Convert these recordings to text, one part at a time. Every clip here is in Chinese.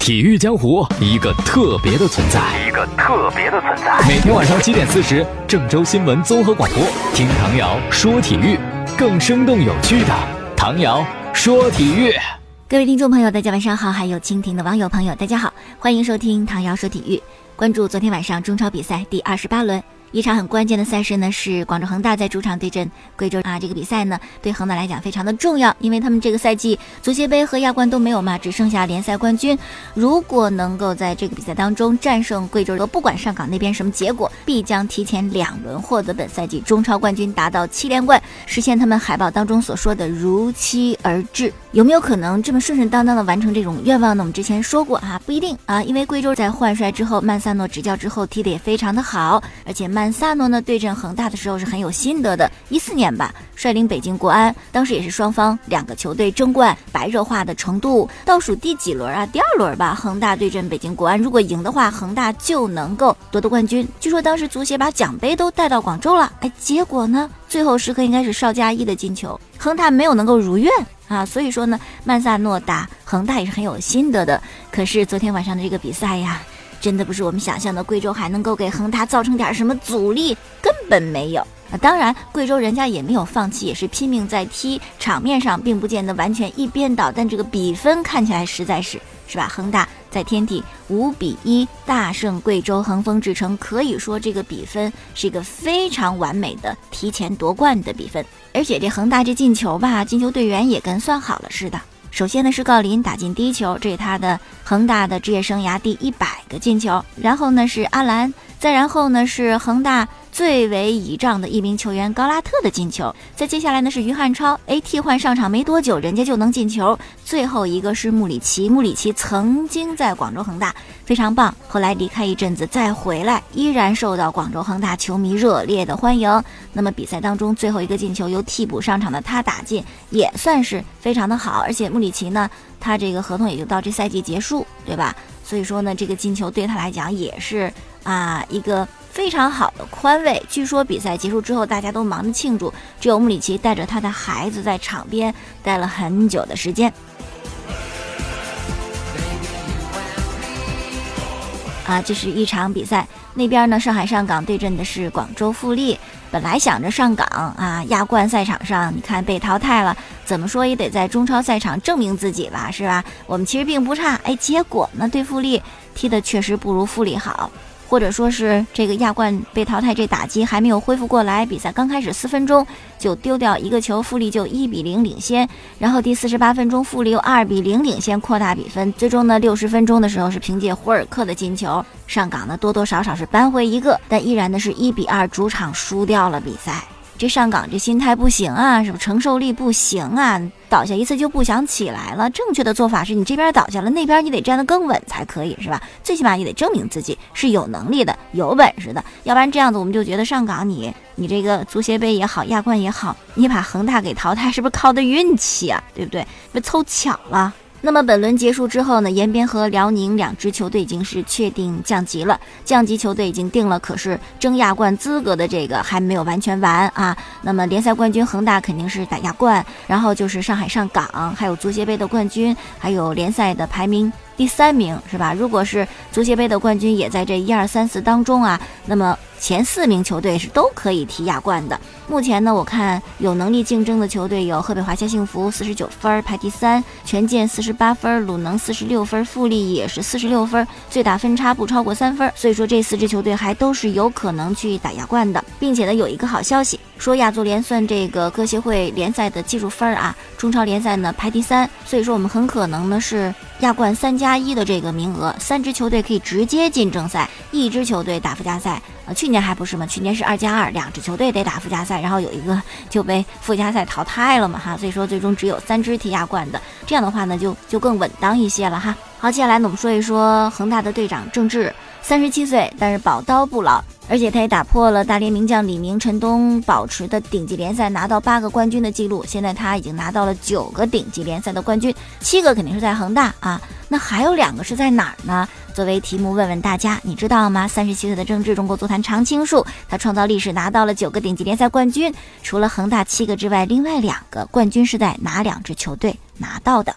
体育江湖一个特别的存在，一个特别的存在。每天晚上七点四十，郑州新闻综合广播，听唐瑶说体育，更生动有趣的唐瑶说体育。各位听众朋友，大家晚上好，还有蜻蜓的网友朋友，大家好，欢迎收听唐瑶说体育，关注昨天晚上中超比赛第二十八轮。一场很关键的赛事呢，是广州恒大在主场对阵贵州啊。这个比赛呢，对恒大来讲非常的重要，因为他们这个赛季足协杯和亚冠都没有嘛，只剩下联赛冠军。如果能够在这个比赛当中战胜贵州，不管上港那边什么结果，必将提前两轮获得本赛季中超冠军，达到七连冠，实现他们海报当中所说的如期而至。有没有可能这么顺顺当当的完成这种愿望呢？我们之前说过啊，不一定啊，因为贵州在换帅之后，曼萨诺执教之后踢得也非常的好，而且曼。曼萨诺呢对阵恒大的时候是很有心得的，一四年吧，率领北京国安，当时也是双方两个球队争冠白热化的程度，倒数第几轮啊？第二轮吧，恒大对阵北京国安，如果赢的话，恒大就能够夺得冠军。据说当时足协把奖杯都带到广州了，哎，结果呢，最后时刻应该是邵佳一的进球，恒大没有能够如愿啊。所以说呢，曼萨诺打恒大也是很有心得的。可是昨天晚上的这个比赛呀。真的不是我们想象的，贵州还能够给恒大造成点什么阻力，根本没有。啊，当然，贵州人家也没有放弃，也是拼命在踢，场面上并不见得完全一边倒，但这个比分看起来实在是，是吧？恒大在天体五比一大胜贵州恒丰智诚，可以说这个比分是一个非常完美的提前夺冠的比分，而且这恒大这进球吧，进球队员也跟算好了似的。首先呢是郜林打进第一球，这是他的恒大的职业生涯第一百个进球。然后呢是阿兰，再然后呢是恒大。最为倚仗的一名球员高拉特的进球，在接下来呢是于汉超，哎，替换上场没多久，人家就能进球。最后一个是穆里奇，穆里奇曾经在广州恒大非常棒，后来离开一阵子再回来，依然受到广州恒大球迷热烈的欢迎。那么比赛当中最后一个进球由替补上场的他打进，也算是非常的好。而且穆里奇呢，他这个合同也就到这赛季结束，对吧？所以说呢，这个进球对他来讲也是啊一个。非常好的宽慰。据说比赛结束之后，大家都忙着庆祝，只有穆里奇带着他的孩子在场边待了很久的时间。啊，这是一场比赛。那边呢，上海上港对阵的是广州富力。本来想着上港啊，亚冠赛场上，你看被淘汰了，怎么说也得在中超赛场证明自己吧，是吧？我们其实并不差。哎，结果呢，对富力踢的确实不如富力好。或者说是这个亚冠被淘汰，这打击还没有恢复过来。比赛刚开始四分钟就丢掉一个球，富力就一比零领先。然后第四十八分钟，富力又二比零领先，扩大比分。最终呢，六十分钟的时候是凭借胡尔克的进球，上港呢多多少少是扳回一个，但依然呢是一比二主场输掉了比赛。这上港这心态不行啊，是不承受力不行啊？倒下一次就不想起来了。正确的做法是你这边倒下了，那边你得站得更稳才可以，是吧？最起码也得证明自己是有能力的、有本事的，要不然这样子我们就觉得上港你你这个足协杯也好，亚冠也好，你把恒大给淘汰是不是靠的运气啊？对不对？不凑巧了。那么本轮结束之后呢，延边和辽宁两支球队已经是确定降级了，降级球队已经定了，可是争亚冠资格的这个还没有完全完啊。那么联赛冠军恒大肯定是打亚冠，然后就是上海上港，还有足协杯的冠军，还有联赛的排名。第三名是吧？如果是足协杯的冠军也在这一二三四当中啊，那么前四名球队是都可以踢亚冠的。目前呢，我看有能力竞争的球队有河北华夏幸福四十九分排第三，权健四十八分，鲁能四十六分，富力也是四十六分，最大分差不超过三分。所以说这四支球队还都是有可能去打亚冠的，并且呢有一个好消息，说亚足联算这个各协会联赛的技术分啊，中超联赛呢排第三，所以说我们很可能呢是。亚冠三加一的这个名额，三支球队可以直接进正赛，一支球队打附加赛。呃，去年还不是吗？去年是二加二，两支球队得打附加赛，然后有一个就被附加赛淘汰了嘛，哈。所以说最终只有三支踢亚冠的，这样的话呢，就就更稳当一些了哈。好，接下来呢，我们说一说恒大的队长郑智，三十七岁，但是宝刀不老。而且他也打破了大连名将李明、陈东保持的顶级联赛拿到八个冠军的记录。现在他已经拿到了九个顶级联赛的冠军，七个肯定是在恒大啊，那还有两个是在哪儿呢？作为题目问问大家，你知道吗？三十七岁的郑智，中国足坛常青树，他创造历史拿到了九个顶级联赛冠军，除了恒大七个之外，另外两个冠军是在哪两支球队拿到的？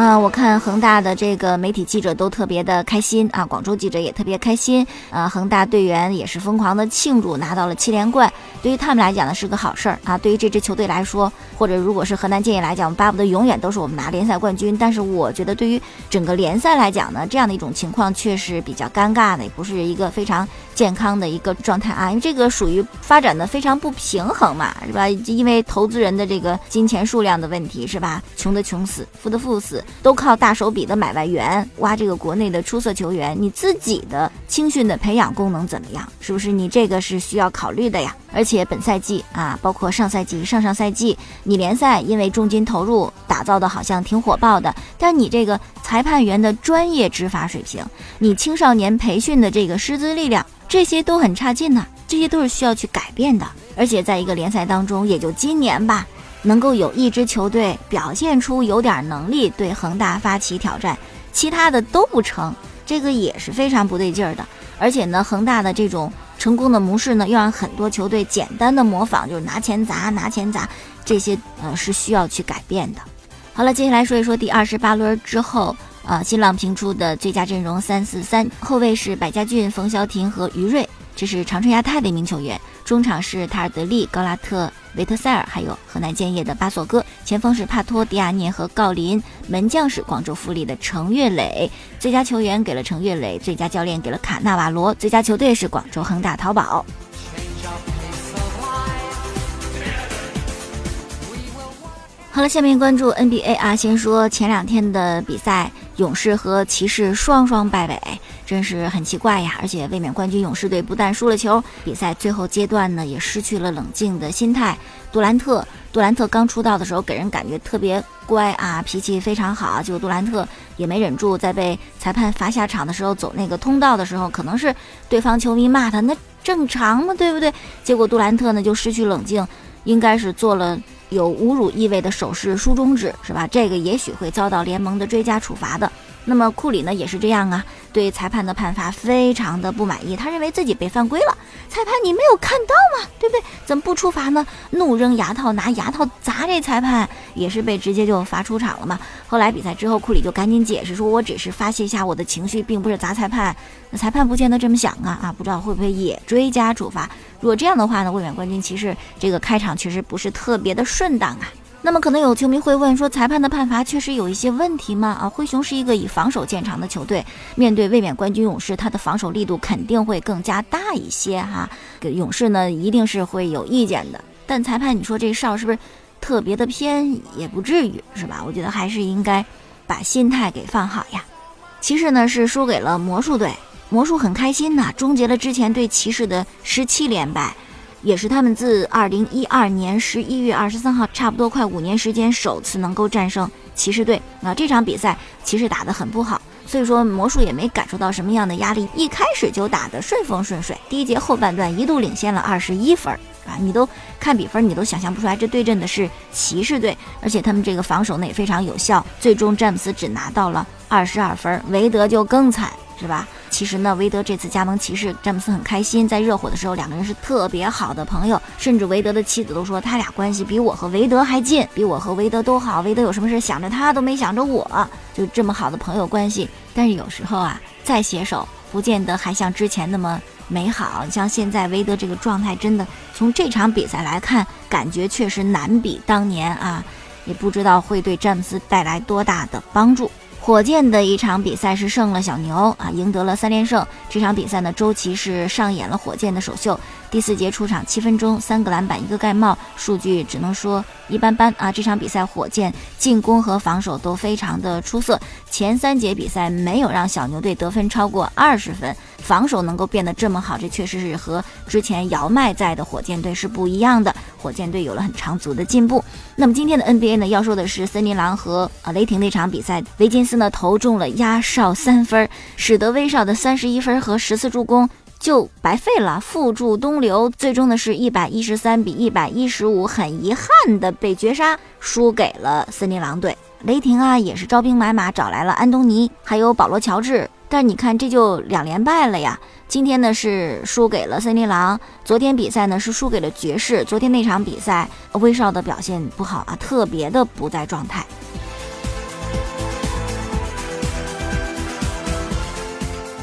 嗯，我看恒大的这个媒体记者都特别的开心啊，广州记者也特别开心。呃，恒大队员也是疯狂的庆祝拿到了七连冠，对于他们来讲呢是个好事儿啊。对于这支球队来说，或者如果是河南建业来讲，巴不得永远都是我们拿联赛冠军。但是我觉得对于整个联赛来讲呢，这样的一种情况确实比较尴尬的，也不是一个非常健康的一个状态啊。因为这个属于发展的非常不平衡嘛，是吧？因为投资人的这个金钱数量的问题，是吧？穷的穷死，富的富死。都靠大手笔的买外援，挖这个国内的出色球员，你自己的青训的培养功能怎么样？是不是你这个是需要考虑的呀？而且本赛季啊，包括上赛季、上上赛季，你联赛因为重金投入打造的好像挺火爆的，但你这个裁判员的专业执法水平，你青少年培训的这个师资力量，这些都很差劲呐，这些都是需要去改变的。而且在一个联赛当中，也就今年吧。能够有一支球队表现出有点能力对恒大发起挑战，其他的都不成，这个也是非常不对劲儿的。而且呢，恒大的这种成功的模式呢，又让很多球队简单的模仿，就是拿钱砸，拿钱砸，这些呃是需要去改变的。好了，接下来说一说第二十八轮之后，呃，新浪评出的最佳阵容三四三，后卫是百家俊、冯潇霆和于睿，这是长春亚泰的一名球员。中场是塔尔德利、高拉特、维特塞尔，还有河南建业的巴索戈；前锋是帕托、迪亚涅和郜林；门将是广州富力的程岳磊。最佳球员给了程岳磊，最佳教练给了卡纳瓦罗，最佳球队是广州恒大淘宝。好了，下面关注 NBA 啊，先说前两天的比赛，勇士和骑士双双败北。真是很奇怪呀！而且卫冕冠军勇士队不但输了球，比赛最后阶段呢也失去了冷静的心态。杜兰特，杜兰特刚出道的时候给人感觉特别乖啊，脾气非常好。结果杜兰特也没忍住，在被裁判罚下场的时候走那个通道的时候，可能是对方球迷骂他，那正常嘛，对不对？结果杜兰特呢就失去冷静，应该是做了有侮辱意味的手势，竖中指是吧？这个也许会遭到联盟的追加处罚的。那么库里呢也是这样啊，对裁判的判罚非常的不满意，他认为自己被犯规了，裁判你没有看到吗？对不对？怎么不处罚呢？怒扔牙套，拿牙套砸这裁判，也是被直接就罚出场了嘛。后来比赛之后，库里就赶紧解释说，我只是发泄一下我的情绪，并不是砸裁判。那裁判不见得这么想啊啊，不知道会不会也追加处罚？如果这样的话呢，卫冕冠军骑士这个开场确实不是特别的顺当啊。那么可能有球迷会问说，裁判的判罚确实有一些问题吗？啊，灰熊是一个以防守见长的球队，面对卫冕冠军勇士，他的防守力度肯定会更加大一些哈。给勇士呢，一定是会有意见的。但裁判，你说这哨是不是特别的偏？也不至于是吧？我觉得还是应该把心态给放好呀。骑士呢是输给了魔术队，魔术很开心呐，终结了之前对骑士的十七连败。也是他们自二零一二年十一月二十三号，差不多快五年时间，首次能够战胜骑士队。那这场比赛骑士打得很不好，所以说魔术也没感受到什么样的压力，一开始就打得顺风顺水。第一节后半段一度领先了二十一分，啊，你都看比分，你都想象不出来这对阵的是骑士队，而且他们这个防守呢也非常有效，最终詹姆斯只拿到了二十二分，韦德就更惨，是吧？其实呢，韦德这次加盟骑士，詹姆斯很开心。在热火的时候，两个人是特别好的朋友，甚至韦德的妻子都说他俩关系比我和韦德还近，比我和韦德都好。韦德有什么事想着他，都没想着我，就这么好的朋友关系。但是有时候啊，再携手，不见得还像之前那么美好。像现在韦德这个状态，真的从这场比赛来看，感觉确实难比当年啊，也不知道会对詹姆斯带来多大的帮助。火箭的一场比赛是胜了小牛啊，赢得了三连胜。这场比赛呢，周琦是上演了火箭的首秀。第四节出场七分钟，三个篮板，一个盖帽，数据只能说一般般啊。这场比赛火箭进攻和防守都非常的出色，前三节比赛没有让小牛队得分超过二十分，防守能够变得这么好，这确实是和之前姚麦在的火箭队是不一样的。火箭队有了很长足的进步。那么今天的 NBA 呢，要说的是森林狼和啊雷霆那场比赛，维金斯呢投中了压哨三分，使得威少的三十一分和十次助攻。就白费了，负助东流，最终呢是一百一十三比一百一十五，很遗憾的被绝杀，输给了森林狼队。雷霆啊也是招兵买马，找来了安东尼，还有保罗乔治，但你看这就两连败了呀。今天呢是输给了森林狼，昨天比赛呢是输给了爵士。昨天那场比赛威少的表现不好啊，特别的不在状态。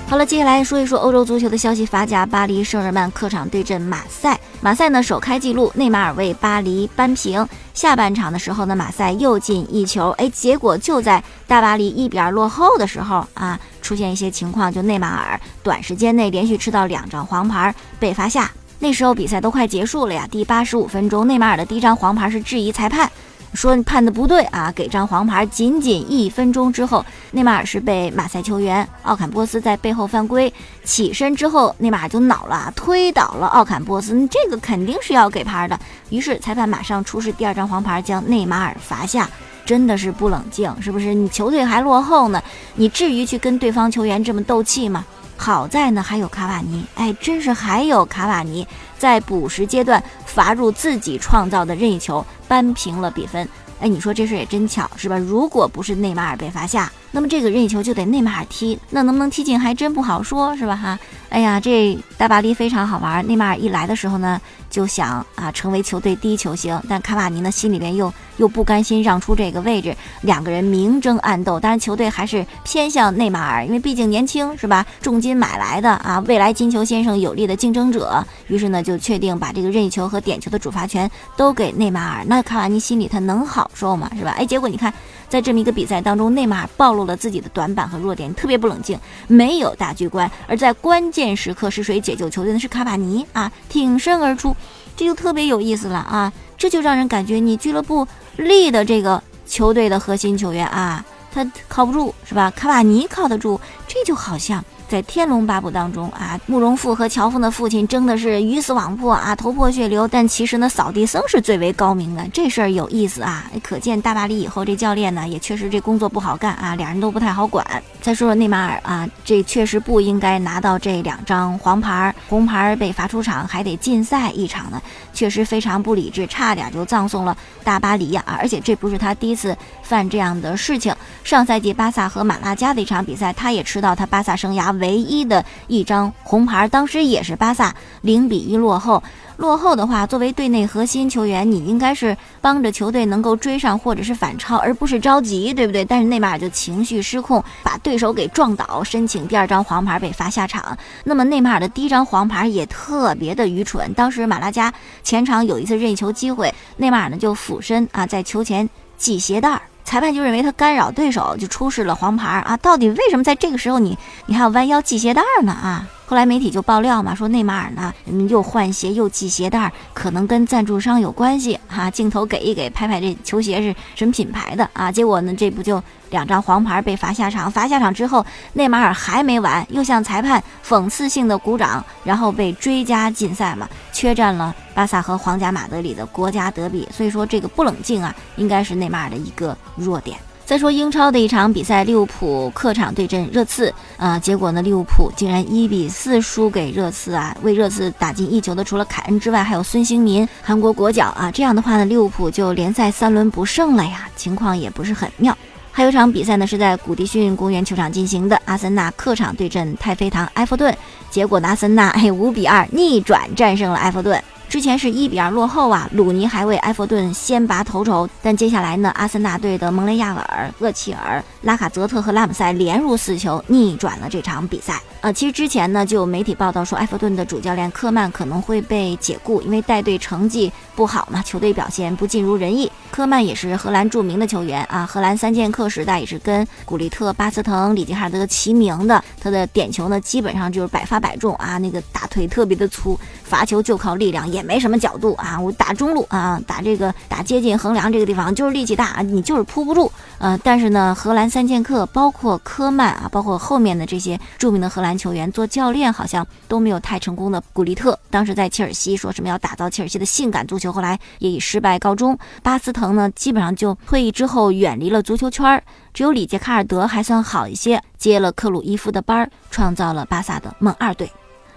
好了，接下来说一说欧洲足球的消息。法甲巴黎圣日曼客场对阵马赛，马赛呢首开纪录，内马尔为巴黎扳平。下半场的时候呢，马赛又进一球，哎，结果就在大巴黎一比二落后的时候啊，出现一些情况，就内马尔短时间内连续吃到两张黄牌被罚下。那时候比赛都快结束了呀，第八十五分钟，内马尔的第一张黄牌是质疑裁判。说判的不对啊，给张黄牌。仅仅一分钟之后，内马尔是被马赛球员奥坎波斯在背后犯规，起身之后，内马尔就恼了，推倒了奥坎波斯，这个肯定是要给牌的。于是裁判马上出示第二张黄牌，将内马尔罚下。真的是不冷静，是不是？你球队还落后呢，你至于去跟对方球员这么斗气吗？好在呢，还有卡瓦尼，哎，真是还有卡瓦尼在补时阶段罚入自己创造的任意球，扳平了比分。哎，你说这事也真巧，是吧？如果不是内马尔被罚下，那么这个任意球就得内马尔踢，那能不能踢进还真不好说，是吧？哈。哎呀，这大巴黎非常好玩。内马尔一来的时候呢，就想啊成为球队第一球星，但卡瓦尼呢心里边又又不甘心让出这个位置，两个人明争暗斗。当然球队还是偏向内马尔，因为毕竟年轻是吧？重金买来的啊，未来金球先生有力的竞争者。于是呢就确定把这个任意球和点球的主罚权都给内马尔。那卡瓦尼心里他能好受吗？是吧？哎，结果你看。在这么一个比赛当中，内马尔暴露了自己的短板和弱点，特别不冷静，没有大局观。而在关键时刻是谁解救球队呢是卡瓦尼啊，挺身而出，这就特别有意思了啊！这就让人感觉你俱乐部立的这个球队的核心球员啊，他靠不住是吧？卡瓦尼靠得住，这就好像。在《天龙八部》当中啊，慕容复和乔峰的父亲争的是鱼死网破啊，头破血流。但其实呢，扫地僧是最为高明的，这事儿有意思啊。可见大巴黎以后这教练呢，也确实这工作不好干啊，俩人都不太好管。再说说内马尔啊，这确实不应该拿到这两张黄牌，红牌被罚出场，还得禁赛一场呢，确实非常不理智，差点就葬送了大巴黎啊！而且这不是他第一次犯这样的事情，上赛季巴萨和马拉加的一场比赛，他也吃到他巴萨生涯。唯一的一张红牌，当时也是巴萨零比一落后。落后的话，作为队内核心球员，你应该是帮着球队能够追上或者是反超，而不是着急，对不对？但是内马尔就情绪失控，把对手给撞倒，申请第二张黄牌被罚下场。那么内马尔的第一张黄牌也特别的愚蠢。当时马拉加前场有一次任意球机会，内马尔呢就俯身啊，在球前系鞋带儿。裁判就认为他干扰对手，就出示了黄牌啊！到底为什么在这个时候你你还要弯腰系鞋带呢啊？后来媒体就爆料嘛，说内马尔呢，又换鞋又系鞋带，可能跟赞助商有关系哈。镜头给一给，拍拍这球鞋是什么品牌的啊？结果呢，这不就两张黄牌被罚下场？罚下场之后，内马尔还没完，又向裁判讽刺性的鼓掌，然后被追加禁赛嘛，缺战了巴萨和皇家马德里的国家德比。所以说这个不冷静啊，应该是内马尔的一个弱点。再说英超的一场比赛，利物浦客场对阵热刺，啊，结果呢，利物浦竟然一比四输给热刺啊！为热刺打进一球的除了凯恩之外，还有孙兴民，韩国国脚啊！这样的话呢，利物浦就联赛三轮不胜了呀，情况也不是很妙。还有场比赛呢，是在古迪逊公园球场进行的，阿森纳客场对阵太妃堂埃弗顿，结果呢，阿森纳哎五比二逆转战胜了埃弗顿。之前是一比二落后啊，鲁尼还为埃弗顿先拔头筹，但接下来呢，阿森纳队的蒙雷亚尔、厄齐尔、拉卡泽特和拉姆塞连入四球，逆转了这场比赛。呃，其实之前呢，就有媒体报道说，埃弗顿的主教练科曼可能会被解雇，因为带队成绩不好嘛，球队表现不尽如人意。科曼也是荷兰著名的球员啊，荷兰三剑客时代也是跟古利特、巴斯滕、里吉哈德齐名的。他的点球呢，基本上就是百发百中啊，那个大腿特别的粗，罚球就靠力量，也没什么角度啊。我打中路啊，打这个打接近横梁这个地方，就是力气大，你就是扑不住。呃，但是呢，荷兰三剑客包括科曼啊，包括后面的这些著名的荷兰球员做教练，好像都没有太成功的。古利特当时在切尔西说什么要打造切尔西的性感足球，后来也以失败告终。巴斯滕呢，基本上就退役之后远离了足球圈儿，只有里杰卡尔德还算好一些，接了克鲁伊夫的班儿，创造了巴萨的梦二队。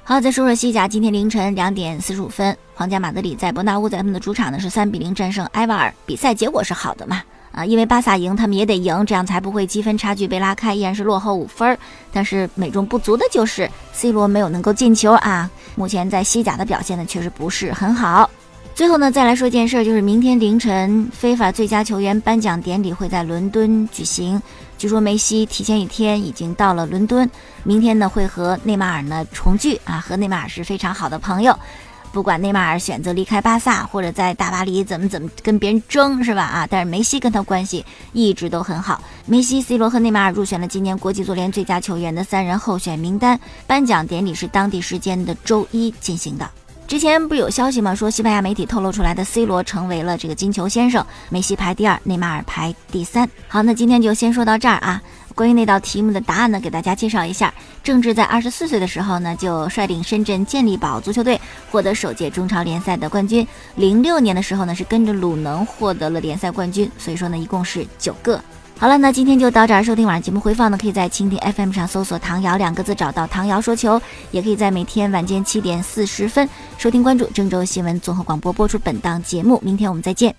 好，再说说西甲，今天凌晨两点四十五分，皇家马德里在伯纳乌在他们的主场呢是三比零战胜埃瓦尔，比赛结果是好的嘛？啊，因为巴萨赢，他们也得赢，这样才不会积分差距被拉开，依然是落后五分。但是美中不足的就是 C 罗没有能够进球啊。目前在西甲的表现呢，确实不是很好。最后呢，再来说一件事，就是明天凌晨，非法最佳球员颁奖典礼会在伦敦举行。据说梅西提前一天已经到了伦敦，明天呢会和内马尔呢重聚啊，和内马尔是非常好的朋友。不管内马尔选择离开巴萨，或者在大巴黎怎么怎么跟别人争，是吧？啊，但是梅西跟他关系一直都很好。梅西、C 罗和内马尔入选了今年国际足联最佳球员的三人候选名单，颁奖典礼是当地时间的周一进行的。之前不有消息吗？说西班牙媒体透露出来的 C 罗成为了这个金球先生，梅西排第二，内马尔排第三。好，那今天就先说到这儿啊。关于那道题目的答案呢，给大家介绍一下。郑智在二十四岁的时候呢，就率领深圳健力宝足球队获得首届中超联赛的冠军。零六年的时候呢，是跟着鲁能获得了联赛冠军。所以说呢，一共是九个。好了，那今天就到这儿。收听晚上节目回放呢，可以在蜻蜓 FM 上搜索“唐瑶”两个字，找到“唐瑶说球”，也可以在每天晚间七点四十分收听关注郑州新闻综合广播播出本档节目。明天我们再见。